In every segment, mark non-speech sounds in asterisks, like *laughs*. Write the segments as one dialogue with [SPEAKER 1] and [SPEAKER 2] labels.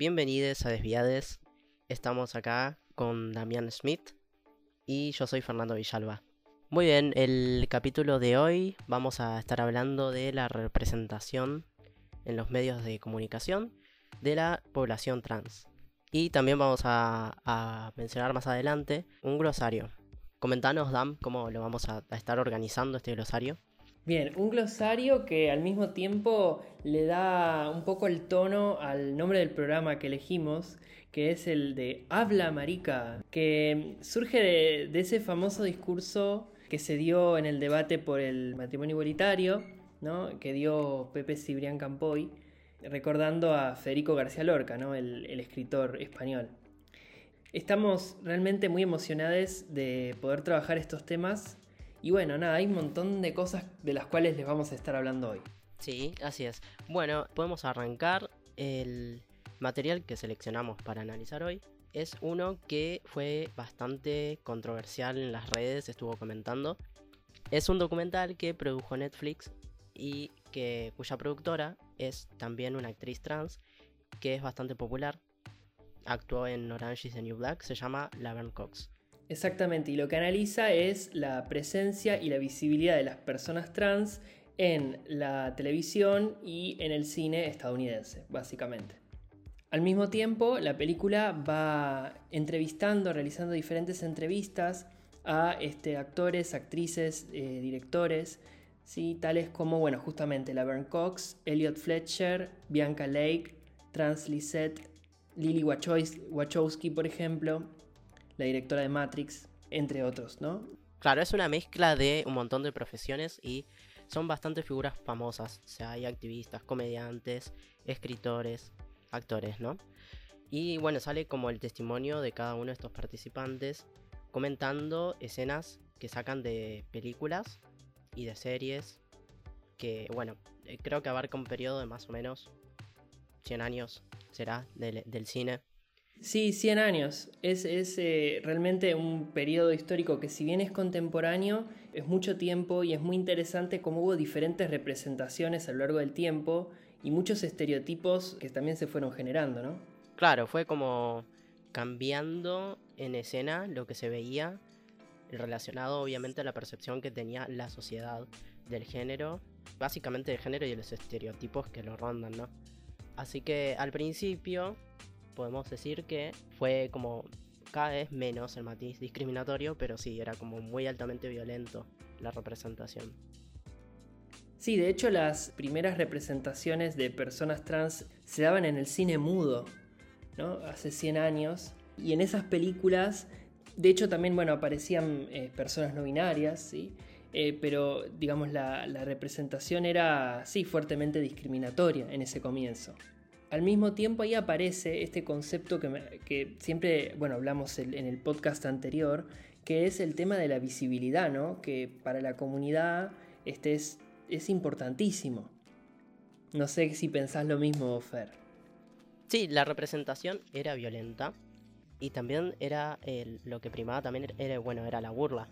[SPEAKER 1] Bienvenidos a Desviades. Estamos acá con Damián Smith y yo soy Fernando Villalba. Muy bien, el capítulo de hoy vamos a estar hablando de la representación en los medios de comunicación de la población trans. Y también vamos a, mencionar más adelante un glosario. Comentanos, Dam, cómo lo vamos a estar organizando este glosario.
[SPEAKER 2] Bien, un glosario que al mismo tiempo le da un poco el tono al nombre del programa que elegimos, que es el de Habla Marica, que surge de, ese famoso discurso que se dio en el debate por el matrimonio igualitario, ¿no? que dio Pepe Cibrián Campoy, recordando a Federico García Lorca, ¿no? el, el escritor español. Estamos realmente muy emocionados de poder trabajar estos temas y bueno, nada, hay un montón de cosas de las cuales les vamos a estar hablando hoy.
[SPEAKER 1] Sí, así es. Bueno, podemos arrancar. El material que seleccionamos para analizar hoy es uno que fue bastante controversial en las redes, estuvo comentando. Es un documental que produjo Netflix y que, cuya productora es también una actriz trans que es bastante popular. Actuó en Orange is the New Black, se llama Laverne Cox.
[SPEAKER 2] Exactamente, y lo que analiza es la presencia y la visibilidad de las personas trans en la televisión y en el cine estadounidense, básicamente. Al mismo tiempo, la película va entrevistando, realizando diferentes entrevistas a este, actores, actrices, eh, directores, ¿sí? tales como, bueno, justamente Laverne Cox, Elliot Fletcher, Bianca Lake, Trans Lisette, Lily Wachowski, por ejemplo, la directora de Matrix, entre otros, ¿no?
[SPEAKER 1] Claro, es una mezcla de un montón de profesiones y son bastante figuras famosas. O sea, hay activistas, comediantes, escritores, actores, ¿no? Y bueno, sale como el testimonio de cada uno de estos participantes comentando escenas que sacan de películas y de series que, bueno, eh, creo que abarca un periodo de más o menos 100 años, será, del, del cine.
[SPEAKER 2] Sí, 100 años. Es, eh, realmente un periodo histórico que si bien es contemporáneo, es mucho tiempo y es muy interesante cómo hubo diferentes representaciones a lo largo del tiempo y muchos estereotipos que también se fueron generando, ¿no?
[SPEAKER 1] Claro, fue como cambiando en escena lo que se veía relacionado obviamente a la percepción que tenía la sociedad del género, básicamente del género y de los estereotipos que lo rondan, ¿no? Así que al principio podemos decir que fue como cada vez menos el matiz discriminatorio, pero sí, era como muy altamente violento la representación.
[SPEAKER 2] Sí, de hecho las primeras representaciones de personas trans se daban en el cine mudo, ¿no? Hace 100 años. Y en esas películas, de hecho también, bueno, aparecían eh, personas no binarias, ¿sí? Eh, pero digamos la, la representación era, sí, fuertemente discriminatoria en ese comienzo. Al mismo tiempo ahí aparece este concepto que, siempre, bueno, hablamos en el podcast anterior, que es el tema de la visibilidad, ¿no? Que para la comunidad este es, es importantísimo. No sé si pensás lo mismo, Fer.
[SPEAKER 1] Sí, la representación era violenta y también era lo que primaba también era bueno era la burla.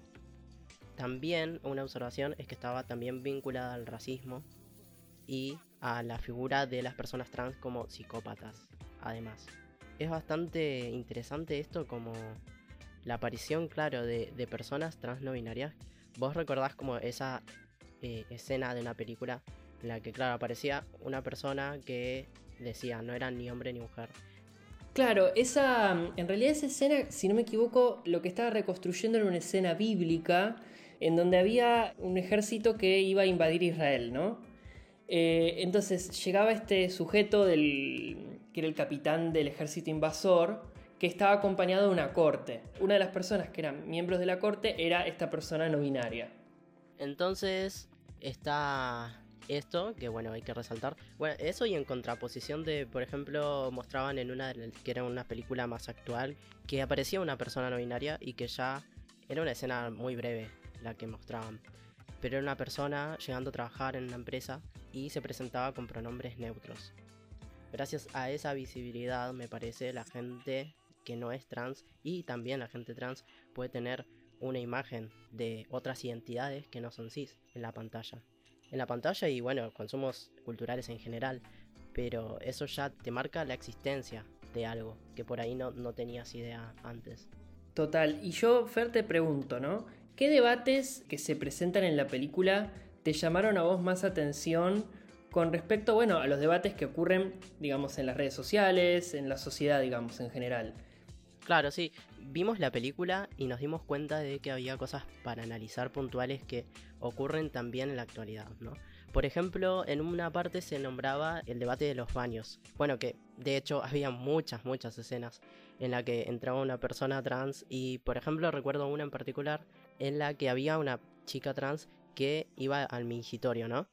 [SPEAKER 1] También una observación es que estaba también vinculada al racismo y a la figura de las personas trans como psicópatas, además. Es bastante interesante esto como la aparición, claro, de, personas trans no binarias. Vos recordás como esa eh, escena de una película en la que, claro, aparecía una persona que decía no era ni hombre ni mujer.
[SPEAKER 2] Claro, esa, en realidad esa escena, si no me equivoco, lo que estaba reconstruyendo era una escena bíblica en donde había un ejército que iba a invadir Israel, ¿no? Eh, entonces llegaba este sujeto del, que era el capitán del ejército invasor, que estaba acompañado de una corte. Una de las personas que eran miembros de la corte era esta persona no binaria.
[SPEAKER 1] Entonces está esto, que bueno, hay que resaltar. Bueno, eso y en contraposición de, por ejemplo, mostraban en una que era una película más actual, que aparecía una persona no binaria y que ya era una escena muy breve la que mostraban. Pero era una persona llegando a trabajar en una empresa y se presentaba con pronombres neutros. Gracias a esa visibilidad, me parece, la gente que no es trans y también la gente trans puede tener una imagen de otras identidades que no son cis en la pantalla. En la pantalla y bueno, consumos culturales en general, pero eso ya te marca la existencia de algo que por ahí no, no tenías idea antes.
[SPEAKER 2] Total, y yo, Fer, te pregunto, ¿no? ¿Qué debates que se presentan en la película te llamaron a vos más atención con respecto, bueno, a los debates que ocurren, digamos, en las redes sociales, en la sociedad, digamos, en general?
[SPEAKER 1] Claro, sí. Vimos la película y nos dimos cuenta de que había cosas para analizar puntuales que ocurren también en la actualidad, ¿no? Por ejemplo, en una parte se nombraba el debate de los baños. Bueno, que de hecho *laughs* había muchas, muchas escenas en la que entraba una persona trans y, por ejemplo, recuerdo una en particular en la que había una chica trans que iba al mingitorio, ¿no?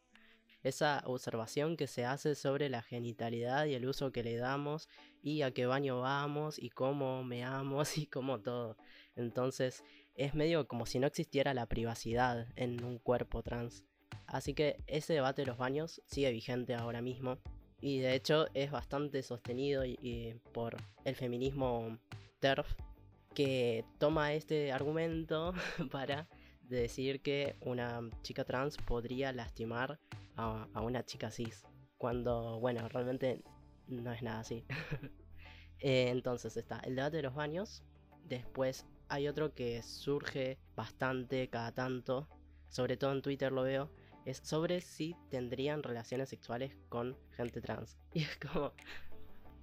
[SPEAKER 1] Esa observación que se hace sobre la genitalidad y el uso que le damos y a qué baño vamos y cómo meamos *laughs* y cómo todo. Entonces es medio como si no existiera la privacidad en un cuerpo trans. Así que ese debate de los baños sigue vigente ahora mismo y de hecho es bastante sostenido por el feminismo TERF que toma este argumento *laughs* para decir que una chica trans podría lastimar a, una chica cis. Cuando, bueno, realmente no es nada así. *laughs* Eh, entonces está el debate de los baños. Después hay otro que surge bastante cada tanto. Sobre todo en Twitter lo veo es sobre si tendrían relaciones sexuales con gente trans. *laughs* Y es como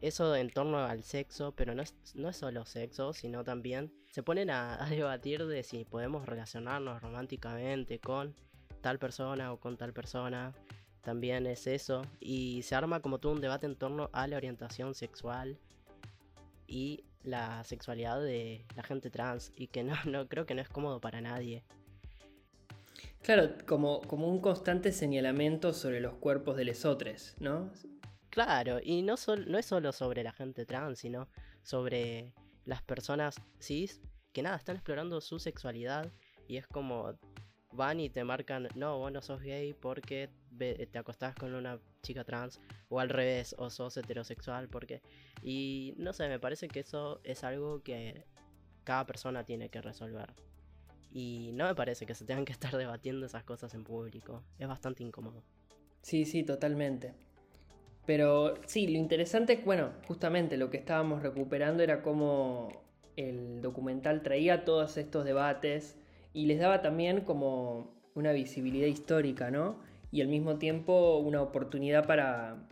[SPEAKER 1] eso en torno al sexo, pero no es, no es solo sexo, sino también se ponen a, debatir de si podemos relacionarnos románticamente con tal persona o con tal persona. También es eso. Y se arma como todo un debate en torno a la orientación sexual y la sexualidad de la gente trans. Y que no, no creo que no es cómodo para nadie.
[SPEAKER 2] Claro, como, como un constante señalamiento sobre los cuerpos de lesotres, ¿no?
[SPEAKER 1] Claro, y no, no es solo sobre la gente trans, sino sobre las personas cis que nada, están explorando su sexualidad y es como van y te marcan, no, vos no sos gay porque te acostás con una chica trans o al revés, o sos heterosexual porque... Y no sé, me parece que eso es algo que cada persona tiene que resolver. Y no me parece que se tengan que estar debatiendo esas cosas en público. Es bastante incómodo.
[SPEAKER 2] Sí, sí, totalmente. Pero sí, lo interesante, bueno, justamente lo que estábamos recuperando era cómo el documental traía todos estos debates y les daba también como una visibilidad histórica, ¿no? Y al mismo tiempo una oportunidad para,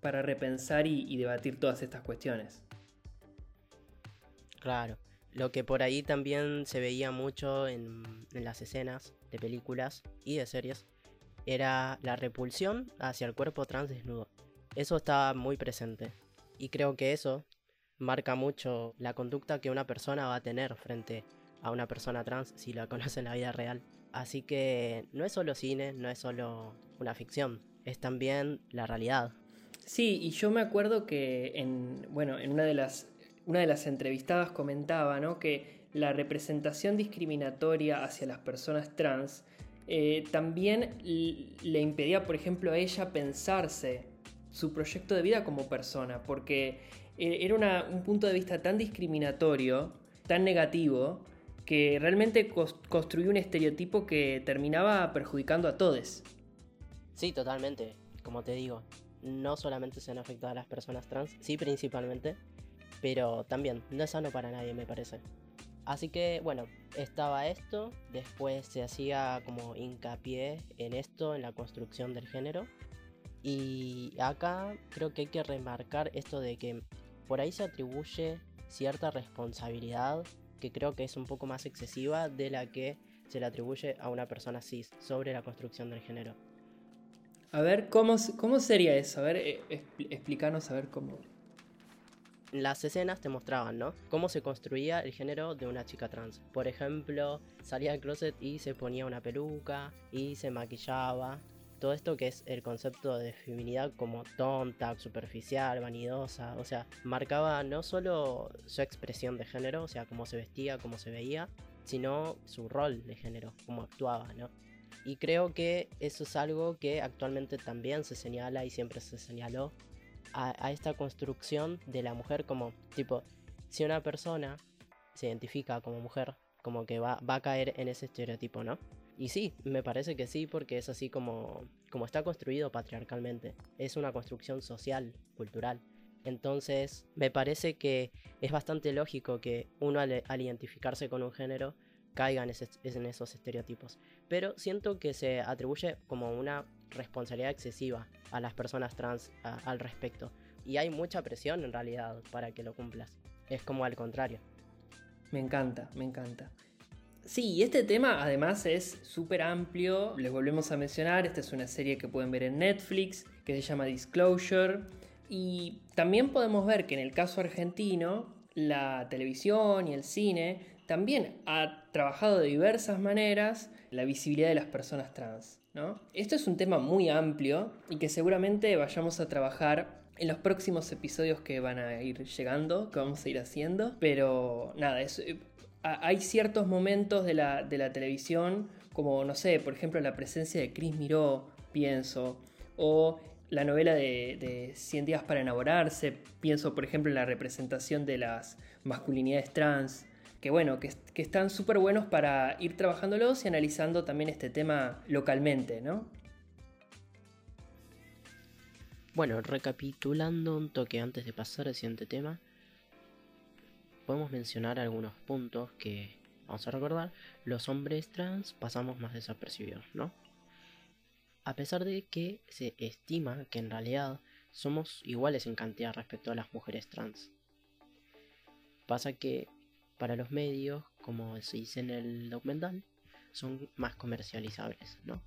[SPEAKER 2] para repensar y, y debatir todas estas cuestiones.
[SPEAKER 1] Claro. Lo que por ahí también se veía mucho en, las escenas de películas y de series era la repulsión hacia el cuerpo trans desnudo. Eso estaba muy presente. Y creo que eso marca mucho la conducta que una persona va a tener frente a una persona trans si la *laughs* conoce en la vida real. Así que no es solo cine, no es solo una ficción, es también la realidad.
[SPEAKER 2] Sí, y yo me acuerdo que en, bueno, en una de las una de las entrevistadas comentaba que la representación discriminatoria hacia las personas trans eh, también le impedía, por ejemplo, a ella pensarse su proyecto de vida como persona, porque eh, era un punto de vista tan discriminatorio, tan negativo, que realmente construyó un estereotipo que terminaba perjudicando a todos.
[SPEAKER 1] Sí, totalmente. Como te digo, no solamente se han afectado a las personas trans, sí principalmente, pero también no es sano para nadie, me parece. Así que bueno, estaba esto, después se hacía como hincapié en esto, en la construcción del género. Y acá creo que hay que remarcar esto de que por ahí se atribuye cierta responsabilidad que creo que es un poco más excesiva de la que se le atribuye a una persona cis sobre la construcción del género.
[SPEAKER 2] A ver, ¿cómo, cómo sería eso? A ver, eh, explícanos a ver cómo,
[SPEAKER 1] las escenas te mostraban, ¿no? Cómo se construía el género de una chica trans. Por ejemplo, salía del closet y se ponía una peluca y se maquillaba. Todo esto que es el concepto de feminidad como tonta, superficial, vanidosa. O sea, marcaba no solo su expresión de género, o sea, cómo se vestía, cómo se veía, sino su rol de género, cómo actuaba, ¿no? Y creo que eso es algo que actualmente también se señala y siempre se señaló a, esta construcción de la mujer como, tipo, si una persona se identifica como mujer, como que va, va a caer en ese estereotipo, ¿no? Y sí, me parece que sí, porque es así como, como está construido patriarcalmente. Es una construcción social, cultural. Entonces, me parece que es bastante lógico que uno al, identificarse con un género caiga en, esos estereotipos. Pero siento que se atribuye como una responsabilidad excesiva a las personas trans al respecto. Y hay mucha presión en realidad para que lo cumplas. Es como al contrario.
[SPEAKER 2] Me encanta, me encanta. Sí, este tema además es súper amplio. Les volvemos a mencionar, esta es una serie que pueden ver en Netflix, que se llama Disclosure. Y también podemos ver que en el caso argentino, la televisión y el cine también ha trabajado de diversas maneras la visibilidad de las personas trans. ¿no? Esto es un tema muy amplio y que seguramente vayamos a trabajar en los próximos episodios que van a ir llegando, que vamos a ir haciendo. Pero nada, eh, hay ciertos momentos de la, de la televisión, como no sé, por ejemplo, la presencia de Chris Miró, pienso, o la novela de, de 100 días para enamorarse, pienso por ejemplo en la representación de las masculinidades trans, que bueno, que, están súper buenos para ir trabajándolos y analizando también este tema localmente, ¿no?
[SPEAKER 1] Bueno, recapitulando un toque antes de pasar al siguiente tema, podemos mencionar algunos puntos que, vamos a recordar, los hombres trans pasamos más desapercibidos, ¿no? a pesar de que se estima que en realidad somos iguales en cantidad respecto a las mujeres trans. Pasa que para los medios, como se dice en el documental, son más comercializables, ¿no?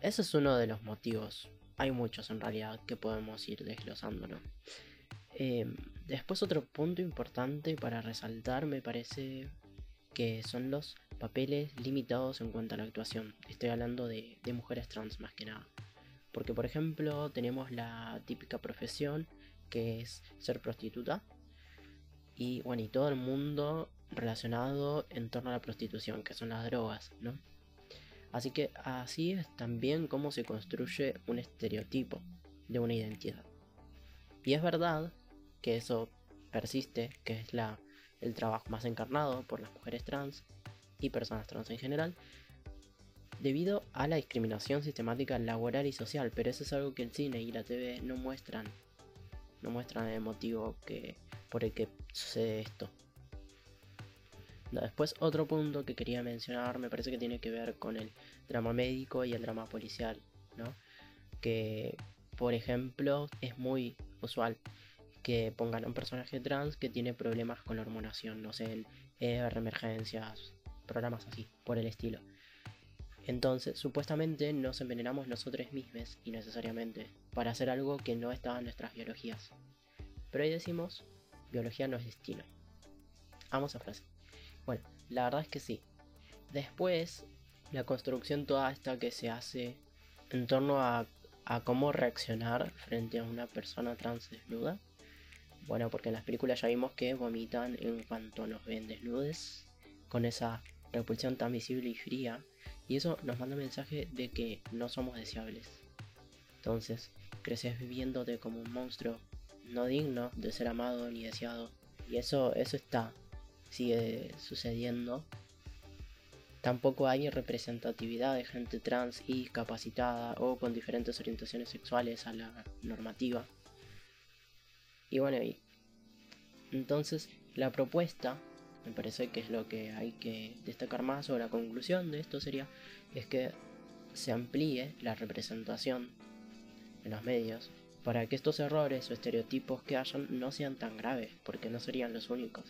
[SPEAKER 1] Ese es uno de los motivos. Hay muchos en realidad que podemos ir desglosando, Em, después otro punto importante para resaltar me parece que son los papeles limitados en cuanto a la actuación. Estoy hablando de, mujeres trans más que nada. Porque por ejemplo tenemos la típica profesión que es ser prostituta. Y bueno, y todo el mundo relacionado en torno a la prostitución, que son las drogas, ¿no? Así que así es también cómo se construye un estereotipo de una identidad. Y es verdad que eso persiste, que es la el trabajo más encarnado por las mujeres trans y personas trans en general, debido a la discriminación sistemática laboral y social, pero eso es algo que el cine y la TV no muestran, no muestran el motivo que, por el que sucede esto. después otro punto que quería mencionar me parece que tiene que ver con el drama médico y el drama policial, ¿no? Que por ejemplo es muy usual que pongan a un personaje trans que tiene problemas con la hormonación, no sé, en ER, emergencias, programas así, por el estilo. Entonces, supuestamente nos envenenamos nosotros mismos innecesariamente para hacer algo que no estaba en nuestras biologías. Pero ahí decimos, biología no es destino. Vamos a frase. Bueno, la verdad es que sí. Después, la construcción toda esta que se hace en torno a, a cómo reaccionar frente a una persona trans desnuda bueno, porque en las películas ya vimos que vomitan en cuanto nos ven desnudes, con esa repulsión tan visible y fría, y eso nos manda un mensaje de que no somos deseables. Entonces, creces viviéndote como un monstruo, no digno de ser amado ni deseado, y eso, eso está, sigue sucediendo. Tampoco hay representatividad de gente trans y capacitada o con diferentes orientaciones sexuales a la normativa. Y bueno, y entonces la propuesta, me parece que es lo que hay que destacar más o la conclusión de esto sería, es que se amplíe la representación en los medios para que estos errores o estereotipos que hayan no sean tan graves, porque no serían los únicos.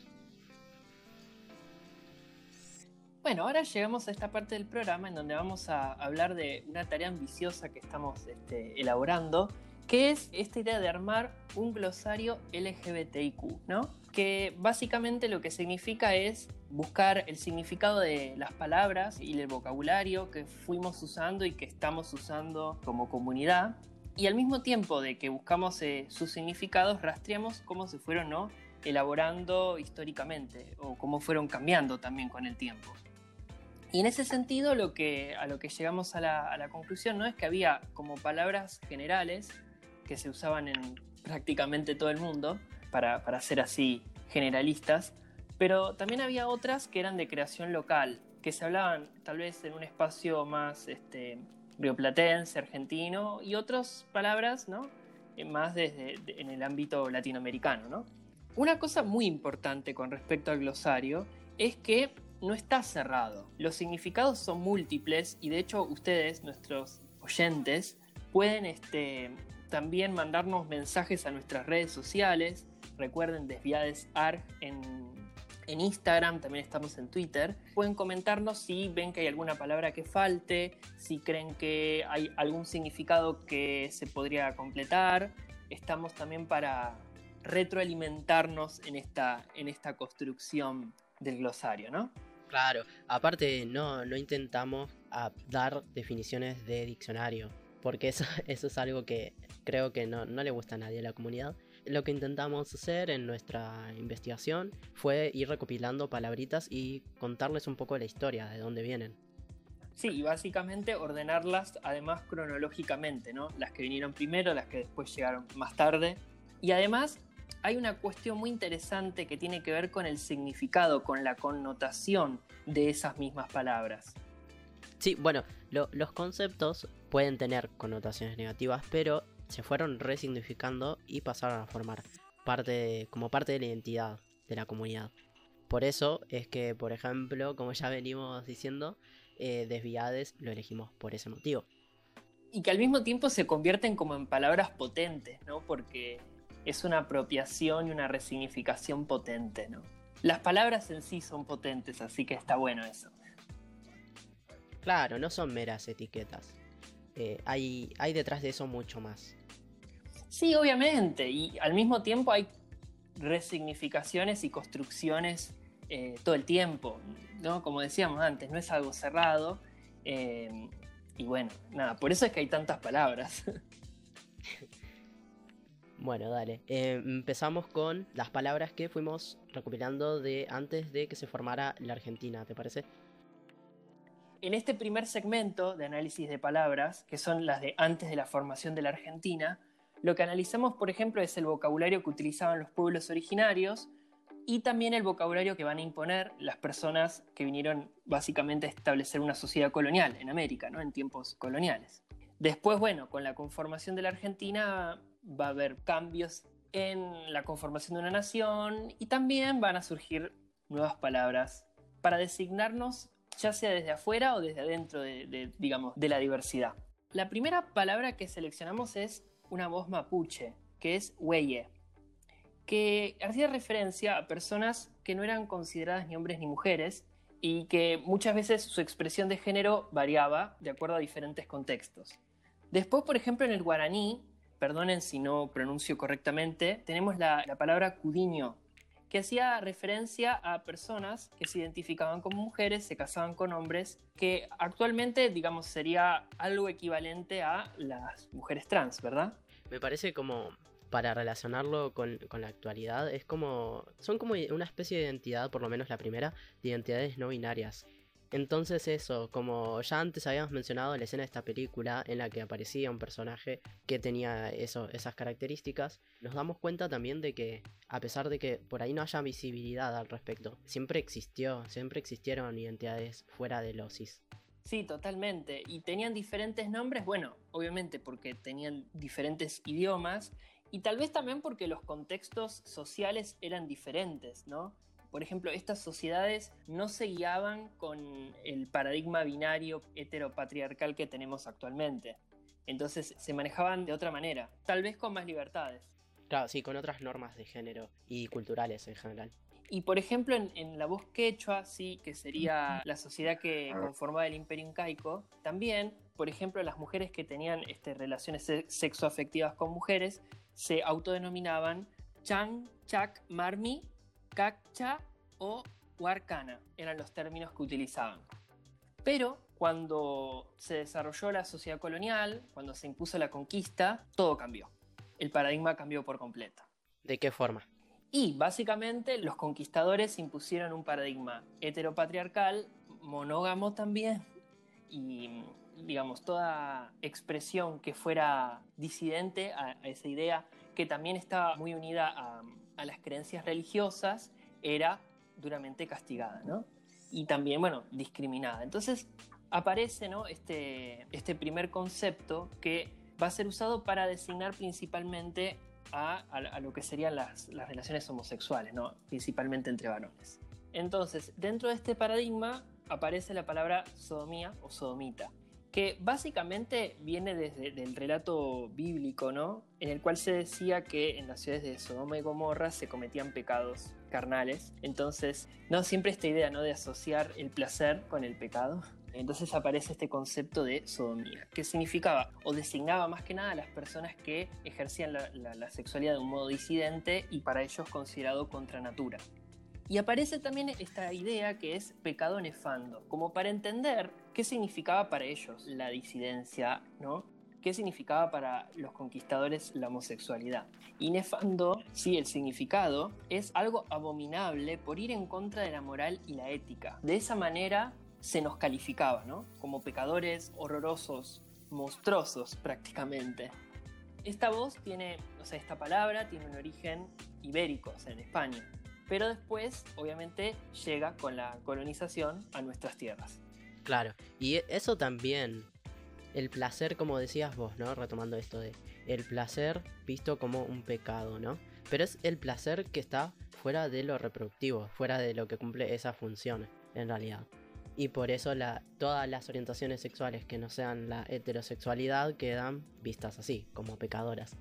[SPEAKER 2] Bueno, ahora llegamos a esta parte del programa en donde vamos a hablar de una tarea ambiciosa que estamos este, elaborando que es esta idea de armar un glosario LGBTIQ, ¿no? Que básicamente lo que significa es buscar el significado de las palabras y el vocabulario que fuimos usando y que estamos usando como comunidad. Y al mismo tiempo de que buscamos eh, sus significados, rastreamos cómo se fueron ¿no? elaborando históricamente o cómo fueron cambiando también con el tiempo. Y en ese sentido, lo que, a lo que llegamos a la, a la conclusión ¿no? es que había como palabras generales que se usaban en prácticamente todo el mundo, para, para ser así generalistas, pero también había otras que eran de creación local, que se hablaban tal vez en un espacio más este, rioplatense, argentino, y otras palabras ¿no? eh, más desde en el ámbito latinoamericano. ¿no? Una cosa muy importante con respecto al glosario es que no está cerrado. Los significados son múltiples y de hecho ustedes, nuestros oyentes, pueden este, también mandarnos mensajes a nuestras redes sociales. Recuerden Desviades ARG en, en Instagram, también estamos en Twitter. Pueden comentarnos si ven que hay alguna palabra que falte, si creen que hay algún significado que se podría completar. Estamos también para retroalimentarnos en esta, en esta construcción del glosario, ¿no?
[SPEAKER 1] Claro, aparte no, no intentamos dar definiciones de diccionario porque *laughs* eso, es algo que creo que no, le gusta a nadie en la comunidad. Lo que intentamos hacer en nuestra investigación fue ir recopilando palabritas y contarles un poco la historia, de dónde vienen.
[SPEAKER 2] Sí, y básicamente ordenarlas además cronológicamente, ¿no? Las que vinieron primero, las que después llegaron más tarde. Y además hay una cuestión muy interesante que tiene que ver con el significado, con la connotación de esas mismas palabras.
[SPEAKER 1] Sí, bueno, los conceptos pueden tener connotaciones negativas, pero se fueron resignificando y pasaron a formar parte como parte de la identidad de la comunidad. Por eso es que, por ejemplo, como ya venimos diciendo, eh, desviades lo elegimos por ese motivo.
[SPEAKER 2] Y que al mismo tiempo se convierten como en palabras potentes, ¿no? Porque es una apropiación y una resignificación potente, ¿no? Las palabras en sí son potentes, así que está bueno eso.
[SPEAKER 1] Claro, no son meras etiquetas. Eh, hay, hay detrás de eso mucho más.
[SPEAKER 2] Sí, obviamente, y al mismo tiempo hay resignificaciones y construcciones eh, todo el tiempo, ¿no? Como decíamos antes, no es algo cerrado. Eh, y bueno, nada, por eso es que hay tantas palabras. *laughs*
[SPEAKER 1] bueno, dale. empezamos con las palabras que fuimos recopilando de antes de que se formara la Argentina, ¿te parece?
[SPEAKER 2] En este primer segmento de análisis de palabras, que son las de antes de la formación de la Argentina, lo que analizamos, por ejemplo, es el vocabulario que utilizaban los pueblos originarios y también el vocabulario que van a imponer las personas que vinieron básicamente a establecer una sociedad colonial en América, ¿no? en tiempos coloniales. Después, bueno, con la conformación de la Argentina va a haber cambios en la conformación de una nación y también van a surgir nuevas palabras para designarnos ya sea desde afuera o desde adentro de, digamos, de la diversidad. La primera palabra que seleccionamos es una voz mapuche, que es hueye, que hacía referencia a personas que no eran consideradas ni hombres ni mujeres y que muchas veces su expresión de género variaba de acuerdo a diferentes contextos. Después, por ejemplo, en el guaraní, perdonen si no pronuncio correctamente, tenemos la, la palabra cudiño, que hacía referencia a personas que se identificaban como mujeres, se casaban con hombres, que actualmente, digamos, sería algo equivalente a las mujeres trans, ¿verdad?
[SPEAKER 1] Me parece como, para relacionarlo con, la actualidad, es como, son como una especie de identidad, por lo menos la primera, de identidades no binarias. Entonces eso, como ya antes habíamos mencionado la escena de esta película en la que aparecía un personaje que tenía eso, esas características, nos damos cuenta también de que a pesar de que por ahí no haya visibilidad al respecto, siempre existió, siempre existieron identidades fuera de los cis.
[SPEAKER 2] Sí, totalmente. Y tenían diferentes nombres, bueno, obviamente porque tenían diferentes idiomas y tal vez también porque los contextos sociales eran diferentes, ¿no? Por ejemplo, estas sociedades no se guiaban con el paradigma binario heteropatriarcal que tenemos actualmente. Entonces se manejaban de otra manera, tal vez con más libertades.
[SPEAKER 1] Claro, sí, con otras normas de género y culturales en general.
[SPEAKER 2] Y por ejemplo, en, la voz quechua, sí, que sería la sociedad que conformaba el imperio incaico, también, por ejemplo, las mujeres que tenían este, relaciones sexoafectivas con mujeres se autodenominaban Chan, Chak, Marmi Cacha o Huarcana eran los términos que utilizaban. Pero cuando se desarrolló la sociedad colonial, cuando se impuso la conquista, todo cambió. El paradigma cambió por completo.
[SPEAKER 1] ¿De qué forma?
[SPEAKER 2] Y básicamente los conquistadores impusieron un paradigma heteropatriarcal, monógamo también, y digamos, toda expresión que fuera disidente a, esa idea, que también estaba muy unida a, a las creencias religiosas era duramente castigada, ¿no? Y también, bueno, discriminada. Entonces aparece ¿no? este, este primer concepto que va a ser usado para designar principalmente a, lo que serían las, relaciones homosexuales, ¿no? principalmente entre varones. Entonces, dentro de este paradigma aparece la palabra sodomía o sodomita, que básicamente viene desde el relato bíblico, ¿no? En el cual se decía que en las ciudades de Sodoma y Gomorra se cometían pecados carnales. Entonces, no siempre esta idea, ¿no? De asociar el placer con el pecado. Entonces aparece este concepto de sodomía, que significaba o designaba más que nada a las personas que ejercían la sexualidad de un modo disidente y para ellos considerado contra natura. Y aparece también esta idea que es pecado nefando, como para entender qué significaba para ellos la disidencia, ¿no? ¿Qué significaba para los conquistadores la homosexualidad? Y nefando, sí, el significado es algo abominable por ir en contra de la moral y la ética. De esa manera se nos calificaba, ¿no? Como pecadores horrorosos, monstruosos prácticamente. Esta voz tiene, o sea, esta palabra tiene un origen ibérico, o sea, en España pero después obviamente llega con la colonización a nuestras tierras.
[SPEAKER 1] Claro, y e, eso también, el placer como decías vos, ¿no? Retomando esto de el placer visto como un pecado, ¿no? Pero es el placer que está fuera de lo reproductivo, fuera de lo que cumple esa función, en realidad. Y por eso todas las orientaciones sexuales que no sean la heterosexualidad quedan vistas así, como pecadoras.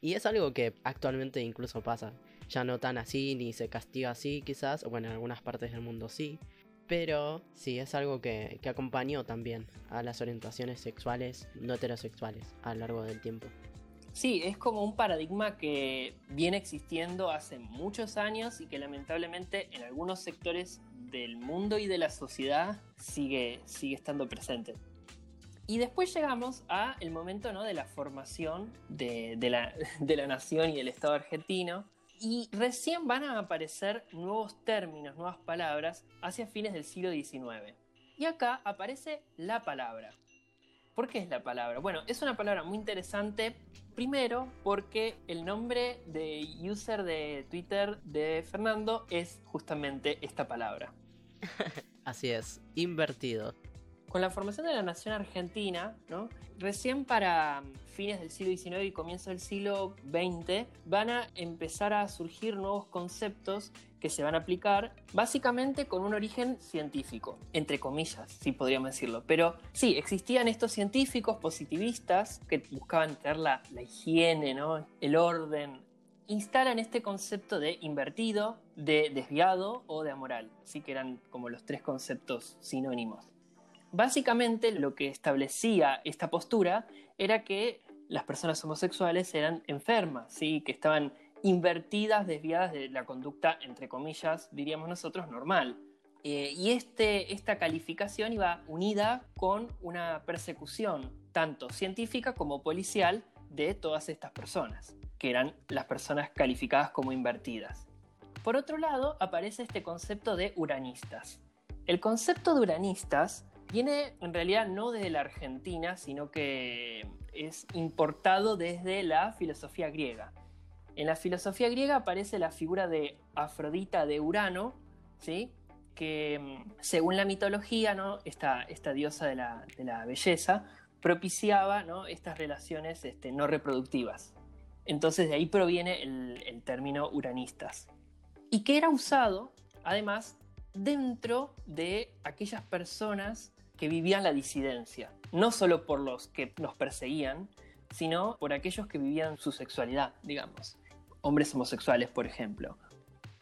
[SPEAKER 1] Y es algo que actualmente incluso pasa ya no tan así, ni se castiga así quizás, bueno, en algunas partes del mundo sí, pero sí, es algo que, que acompañó también a las orientaciones sexuales no heterosexuales a lo largo del tiempo.
[SPEAKER 2] Sí, es como un paradigma que viene existiendo hace muchos años y que lamentablemente en algunos sectores del mundo y de la sociedad sigue, sigue estando presente. Y después llegamos a el momento ¿no? de la formación de, de, la, *laughs* de la nación y del Estado argentino, y recién van a aparecer nuevos términos, nuevas palabras hacia fines del siglo XIX. Y acá aparece la palabra. ¿Por qué es la palabra? Bueno, es una palabra muy interesante. Primero, porque el nombre de user de Twitter de Fernando es justamente esta palabra. *laughs*
[SPEAKER 1] Así es, invertido
[SPEAKER 2] con la formación de la nación argentina, recién para fines del siglo XIX y comienzo del siglo XX van a empezar a surgir nuevos conceptos que se van a aplicar básicamente con un origen científico, entre comillas, si podríamos decirlo. Pero sí, existían estos científicos positivistas que buscaban tener la, higiene, ¿no? el orden, instalan este concepto de invertido, de desviado o de amoral, así que eran como los tres conceptos sinónimos. Básicamente lo que establecía esta postura era que las personas homosexuales eran enfermas, ¿sí? que estaban invertidas, desviadas de la conducta, entre comillas, diríamos nosotros, normal. Eh, y este, esta calificación iba unida con una persecución, tanto científica como policial, de todas estas personas, que eran las personas calificadas como invertidas. Por otro lado, aparece este concepto de uranistas. El concepto de uranistas viene en realidad no desde la Argentina, sino que es importado desde la filosofía griega. En la filosofía griega aparece la figura de Afrodita de Urano, ¿sí? que mm, según la mitología, ¿no? esta, esta diosa de la, belleza, propiciaba ¿no? estas relaciones este, no reproductivas. Entonces de ahí proviene el, el término uranistas. Y que era usado, además, dentro de aquellas personas que vivían la disidencia, no solo por los que nos perseguían, sino por aquellos que vivían su sexualidad, digamos, hombres homosexuales, por ejemplo.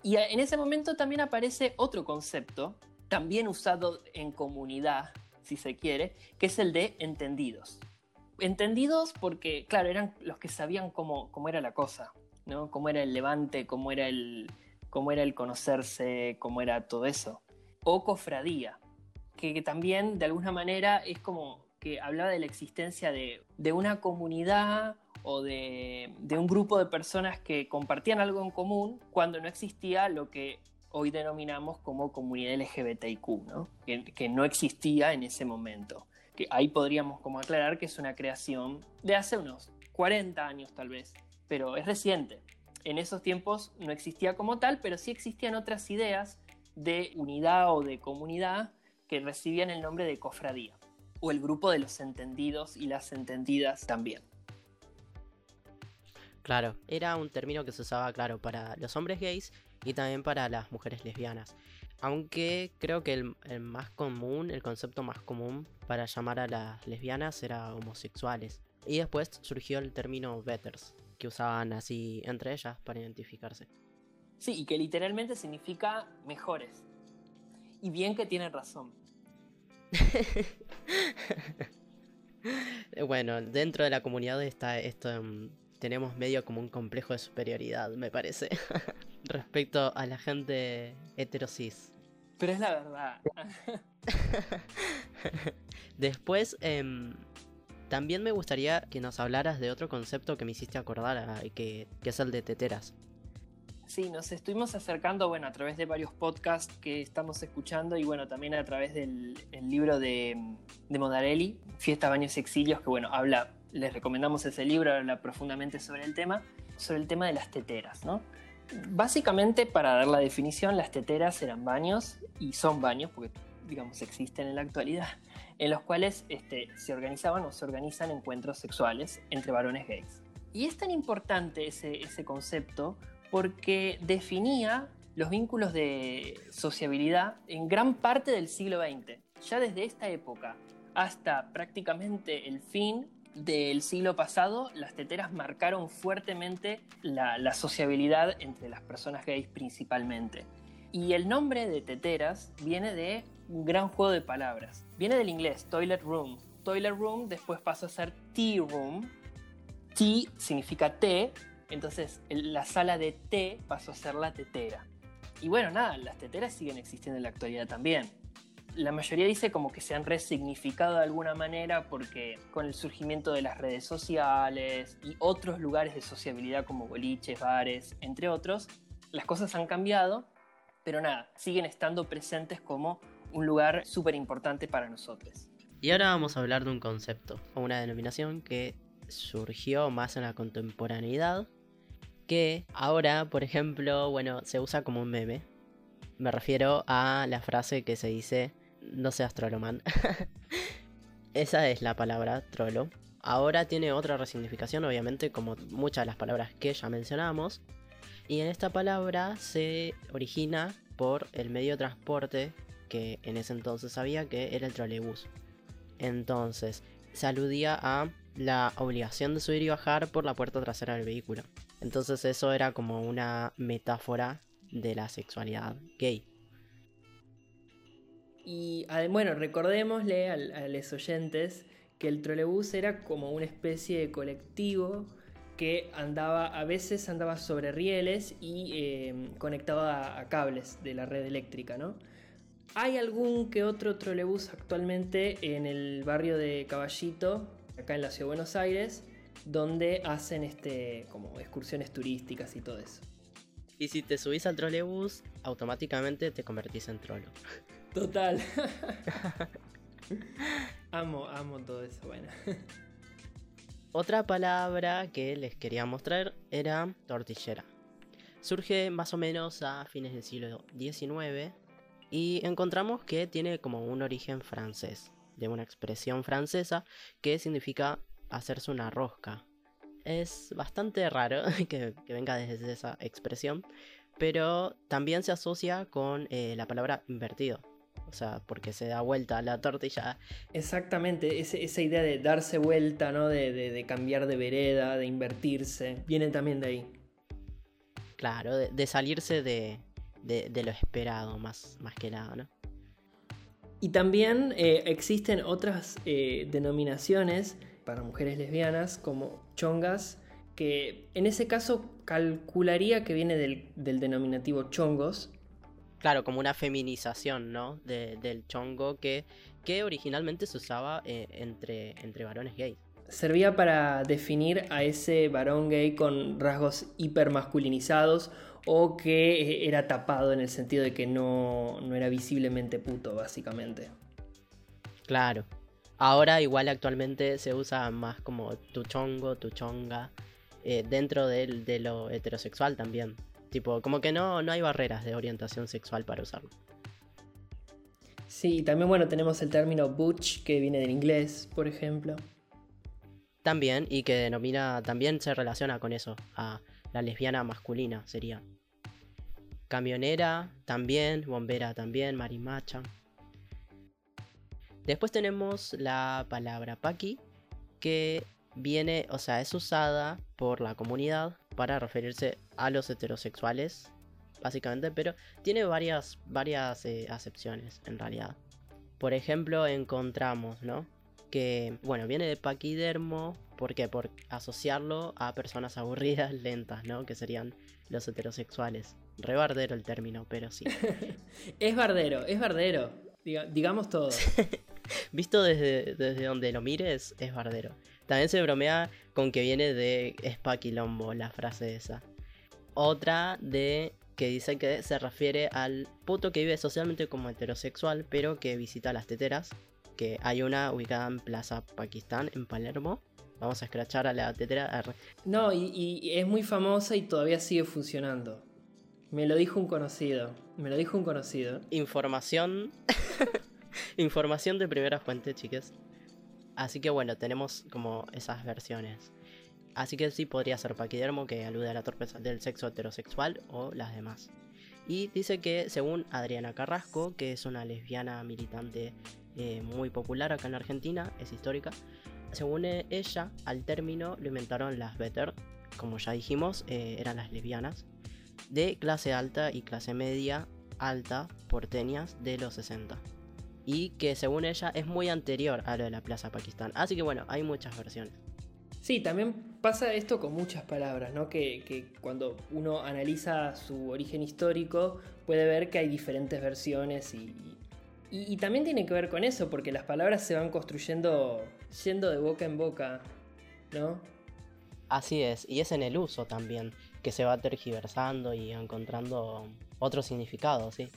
[SPEAKER 2] Y en ese momento también aparece otro concepto, también usado en comunidad, si se quiere, que es el de entendidos. Entendidos porque, claro, eran los que sabían cómo, cómo era la cosa, ¿no? Cómo era el levante, cómo era el, cómo era el conocerse, cómo era todo eso. O cofradía, que, también de alguna manera es como que hablaba de la existencia de, una comunidad o de, un grupo de personas que compartían algo en común cuando no existía lo que hoy denominamos como comunidad LGBTIQ, ¿no? Que, no existía en ese momento. Que ahí podríamos como aclarar que es una creación de hace unos 40 años tal vez, pero es reciente. En esos tiempos no existía como tal, pero sí existían otras ideas de unidad o de comunidad que recibían el nombre de cofradía. o el grupo de los entendidos y las entendidas también.
[SPEAKER 1] Claro, era un término que se usaba, claro, para los hombres gays y también para las mujeres lesbianas. Aunque creo que el, más común, el concepto más común para llamar a las lesbianas era homosexuales. Y después surgió el término betters, que usaban así entre ellas para identificarse.
[SPEAKER 2] Sí, y que literalmente significa mejores. Y bien que tienen razón. *laughs*
[SPEAKER 1] bueno, dentro de la comunidad está esto, em, tenemos medio como un complejo de superioridad, me parece, *laughs* respecto a la gente heterosis.
[SPEAKER 2] Pero es la verdad. *laughs*
[SPEAKER 1] Después, em, también me gustaría que nos hablaras de otro concepto que me hiciste acordar, que, que es el de teteras.
[SPEAKER 2] Sí, nos estuvimos acercando, bueno, a través de varios podcasts que estamos escuchando y bueno, también a través del libro de, Modarelli, Fiesta, Baños y Exilios, que bueno, habla, les recomendamos ese libro, habla profundamente sobre el tema, sobre el tema de las teteras, ¿no? Básicamente, para dar la definición, las teteras eran baños y son baños, porque digamos existen en la actualidad, en los cuales este, se organizaban o se organizan encuentros sexuales entre varones gays. Y es tan importante ese concepto porque definía los vínculos de sociabilidad en gran parte del siglo XX. Ya desde esta época hasta prácticamente el fin del siglo pasado, las teteras marcaron fuertemente la, sociabilidad entre las personas gays principalmente. Y el nombre de teteras viene de un gran juego de palabras. Viene del inglés, toilet room. Toilet room después pasa a ser tea room. Tea significa té entonces la sala de té pasó a ser la tetera. Y bueno, nada, las teteras siguen existiendo en la actualidad también. La mayoría dice como que se han resignificado de alguna manera porque con el surgimiento de las redes sociales y otros lugares de sociabilidad como boliches, bares, entre otros, las cosas han cambiado, pero nada, siguen estando presentes como un lugar súper importante para nosotros.
[SPEAKER 1] Y ahora vamos a hablar de un concepto o una denominación que surgió más en la contemporaneidad que ahora, por ejemplo, bueno, se usa como un meme. Me refiero a la frase que se dice, no seas troloman. *laughs* Esa es la palabra trolo. Ahora tiene otra resignificación, obviamente, como muchas de las palabras que ya mencionamos. Y en esta palabra se origina por el medio de transporte que en ese entonces había que era el trolebús. Entonces, se aludía a la obligación de subir y bajar por la puerta trasera del vehículo. Entonces eso era como una metáfora de la sexualidad gay.
[SPEAKER 2] Y bueno, recordémosle a, los oyentes que el trolebús era como una especie de colectivo que andaba, a veces andaba sobre rieles y eh, conectaba a, cables de la red eléctrica, ¿no? Hay algún que otro trolebús actualmente en el barrio de Caballito, acá en la ciudad de Buenos Aires, donde hacen este, como excursiones turísticas y todo eso.
[SPEAKER 1] Y si te subís al trolebús, automáticamente te convertís en trolo.
[SPEAKER 2] Total. *laughs* amo, amo todo eso, bueno. *laughs*
[SPEAKER 1] Otra palabra que les quería mostrar era tortillera. Surge más o menos a fines del siglo XIX y encontramos que tiene como un origen francés, de una expresión francesa que significa hacerse una rosca. Es bastante raro *laughs* que, venga desde esa expresión, pero también se asocia con eh, la palabra invertido. O sea, porque se da vuelta a la tortilla.
[SPEAKER 2] Exactamente, esa idea de darse vuelta, ¿no? De, cambiar de vereda, de invertirse, viene también de ahí.
[SPEAKER 1] Claro, de, salirse de, lo esperado, más, más que nada, ¿no?
[SPEAKER 2] Y también eh, existen otras eh, denominaciones para mujeres lesbianas como chongas, que en ese caso calcularía que viene del, denominativo chongos.
[SPEAKER 1] Claro, como una feminización, ¿no? del chongo que, que originalmente se usaba eh, entre, entre varones gays.
[SPEAKER 2] Servía para definir a ese varón gay con rasgos hipermasculinizados o que eh, era tapado en el sentido de que no, no era visiblemente puto, básicamente.
[SPEAKER 1] Claro, Ahora igual actualmente se usa más como tu chongo, tu chonga, eh, dentro de, lo heterosexual también. Tipo, como que no, no hay barreras de orientación sexual para usarlo.
[SPEAKER 2] Sí, también bueno, tenemos el término butch que viene del inglés, por ejemplo.
[SPEAKER 1] También, y que denomina, también se relaciona con eso, a la lesbiana masculina sería. Camionera también, bombera también, marimacha. Después tenemos la palabra paqui, que viene, o sea, es usada por la comunidad para referirse a los heterosexuales, básicamente, pero tiene varias, varias eh, acepciones en realidad. Por ejemplo, encontramos, ¿no? Que, bueno, viene de paquidermo, ¿por qué? Por asociarlo a personas aburridas, *laughs* lentas, ¿no? Que serían los heterosexuales. Re bardero el término, pero sí. *laughs*
[SPEAKER 2] es bardero, es bardero. digamos todo. *laughs* *laughs*
[SPEAKER 1] Visto desde, desde donde lo mires, es bardero. También se bromea con que viene de Spaquilombo, la frase esa. Otra de que dice que se refiere al puto que vive socialmente como heterosexual, pero que visita las teteras. Que hay una ubicada en Plaza Pakistán, en Palermo. Vamos a escrachar a la tetera.
[SPEAKER 2] No, y es muy famosa y todavía sigue funcionando. Me lo dijo un conocido. Me lo dijo un conocido.
[SPEAKER 1] Información. *laughs* *laughs* Información de primera fuente, chicas. Así que bueno, tenemos como esas versiones. Así que sí podría ser paquidermo que alude a la torpeza del sexo heterosexual o las demás. Y dice que según Adriana Carrasco, que es una lesbiana militante eh, muy popular acá en Argentina, es histórica, según ella, al término lo inventaron las better, como ya dijimos, eh, eran las lesbianas, de clase alta y clase media alta porteñas de los 60. Y que según ella es muy anterior a lo de la Plaza Pakistán. Así que bueno, hay muchas versiones.
[SPEAKER 2] Sí, también pasa esto con muchas palabras, ¿no? Que, cuando uno analiza su origen histórico puede ver que hay diferentes versiones y, y, también tiene que ver con eso, porque las palabras se van construyendo yendo de boca en boca, ¿no?
[SPEAKER 1] Así es, y es en el uso también que se va tergiversando y encontrando otro significado, ¿sí?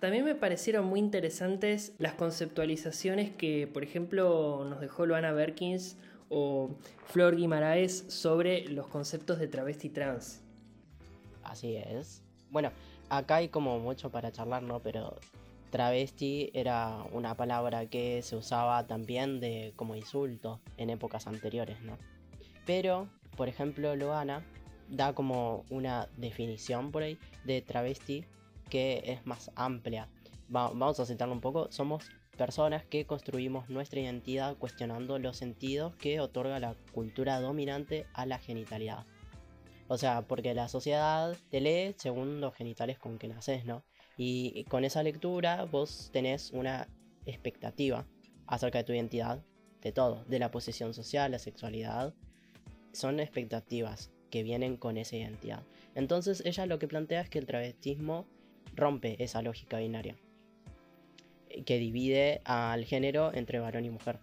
[SPEAKER 2] También me parecieron muy interesantes las conceptualizaciones que, por ejemplo, nos dejó Luana Berkins o Flor Guimaraes sobre los conceptos de travesti trans.
[SPEAKER 1] Así es. Bueno, acá hay como mucho para charlar, ¿no? Pero travesti era una palabra que se usaba también de como insulto en épocas anteriores, ¿no? Pero, por ejemplo, Loana da como una definición por ahí de travesti que es más amplia. vamos a citarlo un poco. Somos personas que construimos nuestra identidad cuestionando los sentidos que otorga la cultura dominante a la genitalidad. O sea, porque la sociedad te lee según los genitales con que naces, ¿no? Y con esa lectura vos tenés una expectativa acerca de tu identidad, de todo, de la posición social, la sexualidad. Son expectativas que vienen con esa identidad. Entonces ella lo que plantea es que el travestismo rompe esa lógica binaria, que divide al género entre varón y mujer.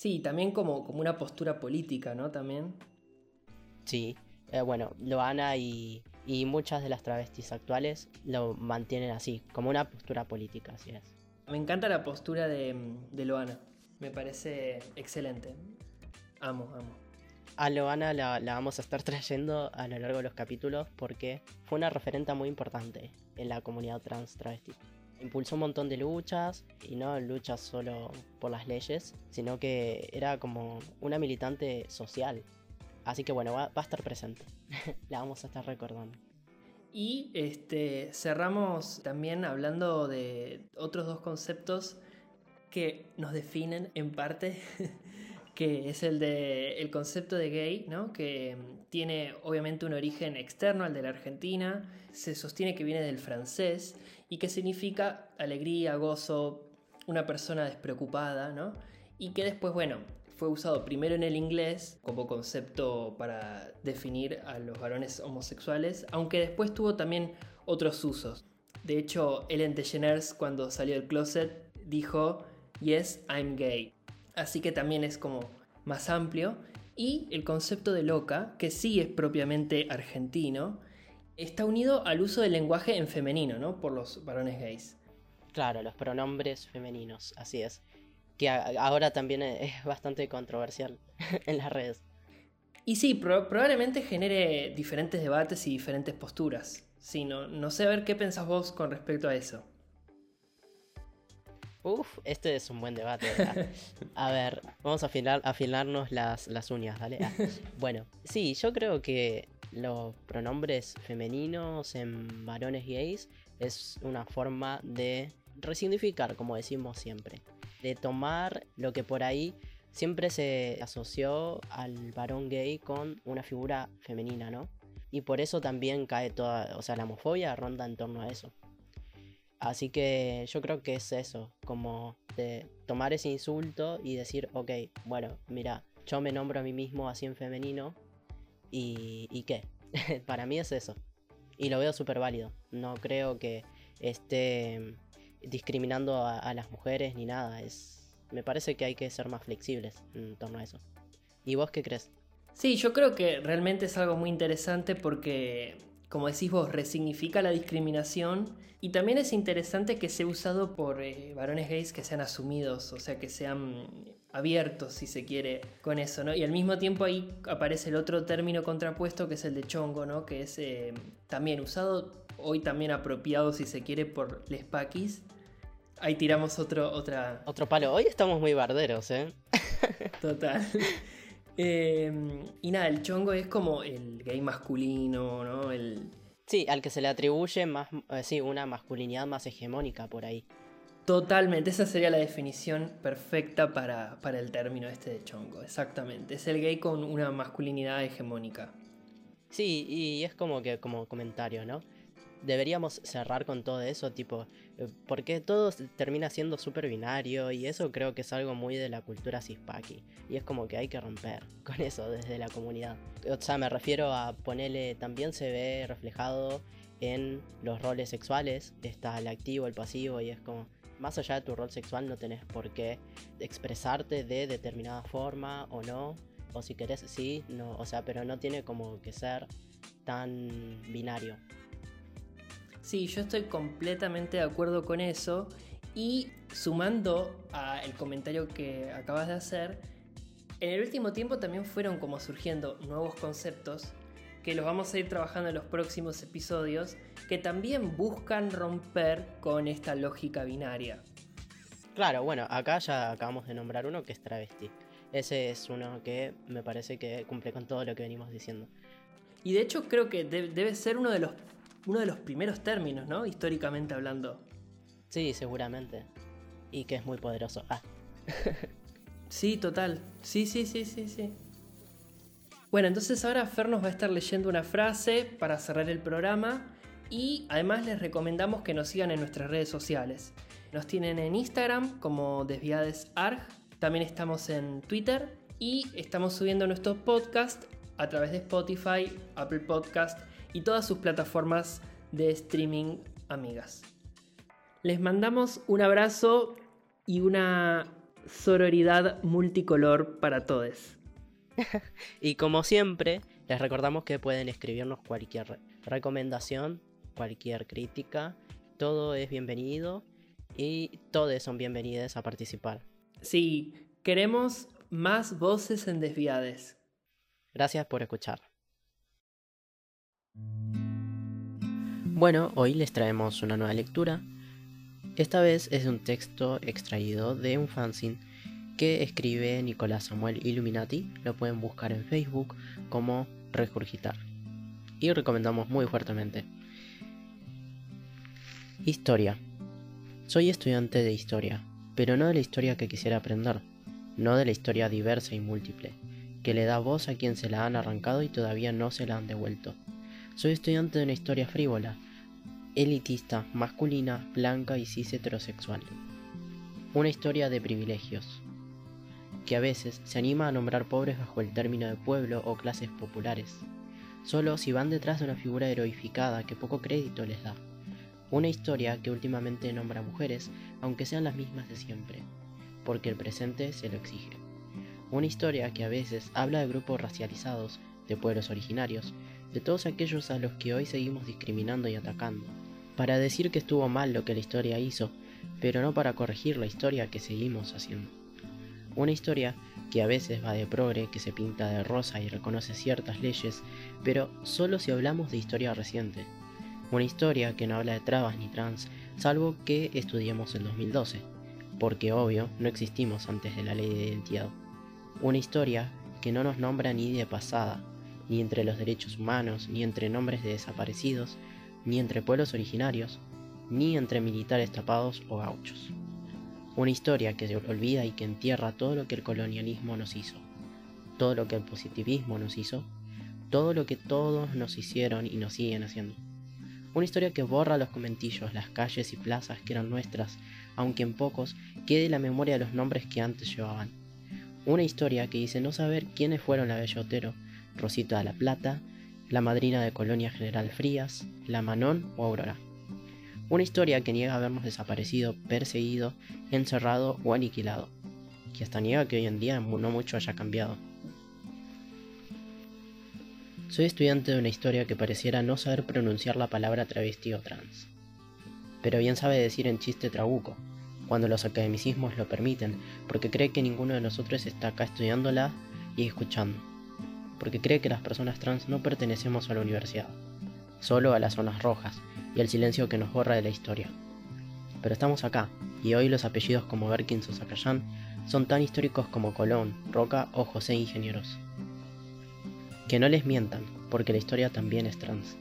[SPEAKER 2] Sí, también como, como una postura política, ¿no? También.
[SPEAKER 1] Sí, eh, bueno, Loana y, y muchas de las travestis actuales lo mantienen así, como una postura política, así es.
[SPEAKER 2] Me encanta la postura de, de Loana, me parece excelente. Amo, amo.
[SPEAKER 1] A Loana la, la, vamos a estar *laughs* trayendo a lo largo de los capítulos porque fue una referente muy importante en la comunidad trans travesti impulsó un montón de luchas, y no luchas solo por las leyes, sino que era como una militante social. Así que bueno, va, a estar presente. *laughs* La vamos a estar recordando.
[SPEAKER 2] Y este, cerramos también hablando de otros dos conceptos que nos definen en parte, *laughs* que es el de el concepto de gay, ¿no? que tiene obviamente un origen externo al de la Argentina, se sostiene que viene del francés y que significa alegría, gozo, una persona despreocupada, ¿no? Y que después, bueno, fue usado primero en el inglés como concepto para definir a los varones homosexuales, aunque después tuvo también otros usos. De hecho, Ellen DeGeneres cuando salió del closet dijo, Yes, I'm gay. Así que también es como más amplio. Y el concepto de loca, que sí es propiamente argentino, está unido al uso del lenguaje en femenino, ¿no? Por los varones gays.
[SPEAKER 1] Claro, los pronombres femeninos, así es. Que ahora también es bastante controversial *laughs* en las redes.
[SPEAKER 2] Y sí, probablemente genere diferentes debates y diferentes posturas. Sí, no, no sé a ver qué pensás vos con respecto a eso.
[SPEAKER 1] Uf, este es un buen debate. A ver, vamos a afilar, afilarnos las, las uñas, ¿vale? Ah, bueno, sí, yo creo que los pronombres femeninos en varones gays es una forma de resignificar, como decimos siempre. De tomar lo que por ahí siempre se asoció al varón gay con una figura femenina, ¿no? Y por eso también cae toda, o sea, la homofobia ronda en torno a eso. Así que yo creo que es eso, como de tomar ese insulto y decir, ok, bueno, mira, yo me nombro a mí mismo así en femenino y, y qué. *laughs* Para mí es eso. Y lo veo súper válido. No creo que esté discriminando a las mujeres ni nada. Es, me parece que hay que ser más flexibles en torno a eso. ¿Y vos qué crees?
[SPEAKER 2] Sí, yo creo que realmente es algo muy interesante porque, como decís vos, resignifica la discriminación y también es interesante que sea usado por eh, varones gays que sean asumidos, o sea, que sean abiertos, si se quiere, con eso, ¿no? Y al mismo tiempo ahí aparece el otro término contrapuesto que es el de chongo, ¿no? Que es eh, también usado, hoy también apropiado, si se quiere, por les paquis Ahí tiramos otro, otra...
[SPEAKER 1] Otro palo. Hoy estamos muy barderos, ¿eh?
[SPEAKER 2] Total. *laughs* Em, y nada, el chongo es como el gay masculino, ¿no? El...
[SPEAKER 1] Sí, al que se le atribuye más, eh, sí, una masculinidad más hegemónica por ahí.
[SPEAKER 2] Totalmente, esa sería la definición perfecta para, para el término este de chongo, exactamente. Es el gay con una masculinidad hegemónica.
[SPEAKER 1] Sí, y es como que como comentario, ¿no? Deberíamos cerrar con todo eso, tipo, eh, porque todo termina siendo súper binario y eso creo que es algo muy de la cultura cispaki. Y es como que hay que romper *laughs* con eso desde la comunidad. O sea, me refiero a ponerle, también se ve reflejado en los roles sexuales, está el activo, el pasivo y es como, más allá de tu rol sexual no tenés por qué expresarte de determinada forma o no, o si querés sí, no, o sea, pero no tiene como que ser tan binario.
[SPEAKER 2] Sí, yo estoy completamente de acuerdo con eso. Y sumando al comentario que acabas de hacer, en el último tiempo también fueron como surgiendo nuevos conceptos que los vamos a ir trabajando en los próximos episodios, que también buscan romper con esta lógica binaria.
[SPEAKER 1] Claro, bueno, acá ya acabamos de nombrar uno que es travesti. Ese es uno que me parece que cumple con todo lo que venimos diciendo.
[SPEAKER 2] Y de hecho creo que debe ser uno de los uno de los primeros términos, ¿no? Históricamente hablando.
[SPEAKER 1] Sí, seguramente. Y que es muy poderoso. Ah. *laughs*
[SPEAKER 2] sí, total. Sí, sí, sí, sí, sí. Bueno, entonces ahora Fer nos va a estar leyendo una frase para cerrar el programa y además les recomendamos que nos sigan en nuestras redes sociales. Nos tienen en Instagram como desviadesarg, también estamos en Twitter y estamos subiendo nuestros podcasts a través de Spotify, Apple Podcast y todas sus plataformas de streaming amigas. Les mandamos un abrazo y una sororidad multicolor para todos. *laughs*
[SPEAKER 1] y como siempre, les recordamos que pueden escribirnos cualquier recomendación, cualquier crítica, todo es bienvenido y todos son bienvenidos a participar.
[SPEAKER 2] Sí, queremos más voces en desviades.
[SPEAKER 1] Gracias por escuchar. Bueno, hoy les traemos una nueva lectura. Esta vez es un texto extraído de un fanzine que escribe Nicolás Samuel Illuminati. Lo pueden buscar en Facebook como Regurgitar. Y recomendamos muy fuertemente. Historia. Soy estudiante de historia, pero no de la historia que quisiera aprender, no de la historia diversa y múltiple, que le da voz a quien se la han arrancado y todavía no se la han devuelto soy estudiante de una historia frívola, elitista, masculina, blanca y cis heterosexual. Una historia de privilegios, que a veces se anima a nombrar pobres bajo el término de pueblo o clases populares, solo si van detrás de una figura heroificada que poco crédito les da. Una historia que últimamente nombra mujeres, aunque sean las mismas de siempre. porque el presente se lo exige. Una historia que a veces habla de grupos racializados, de pueblos originarios, de todos aquellos a los que hoy seguimos discriminando y atacando, para decir que estuvo mal lo que la historia hizo, pero no para corregir la historia que seguimos haciendo. Una historia que a veces va de progre, que se pinta de rosa y reconoce ciertas leyes, pero solo si hablamos de historia reciente. Una historia que no habla de trabas ni trans, salvo que estudiemos el 2012, porque obvio no existimos antes de la ley de identidad. Una historia que no nos nombra ni de pasada, ni entre los derechos humanos, ni entre nombres de desaparecidos, ni entre pueblos originarios, ni entre militares tapados o gauchos. Una historia que se olvida y que entierra todo lo que el colonialismo nos hizo, todo lo que el positivismo nos hizo, todo lo que todos nos hicieron y nos siguen haciendo. Una historia que borra los comentillos, las calles y plazas que eran nuestras, aunque en pocos quede la memoria de los nombres que antes llevaban. Una historia que dice no saber quiénes fueron la Bellotero, Rosita de la Plata, la madrina de Colonia General Frías, la Manón o Aurora. Una historia que niega habernos desaparecido, perseguido, encerrado o aniquilado, que hasta niega que hoy en día no mucho haya cambiado. Soy estudiante de una historia que pareciera no saber pronunciar la palabra travesti o trans, pero bien sabe decir en chiste trabuco, cuando los academicismos lo permiten, porque cree que ninguno de nosotros está acá estudiándola y escuchando, porque cree que las personas trans no pertenecemos a la universidad, solo a las zonas rojas, y el silencio que nos borra de la historia. Pero estamos acá, y hoy los apellidos como Berkins o Zacayán son tan históricos como Colón, Roca o José Ingenieros. Que no les mientan, porque la historia también es trans.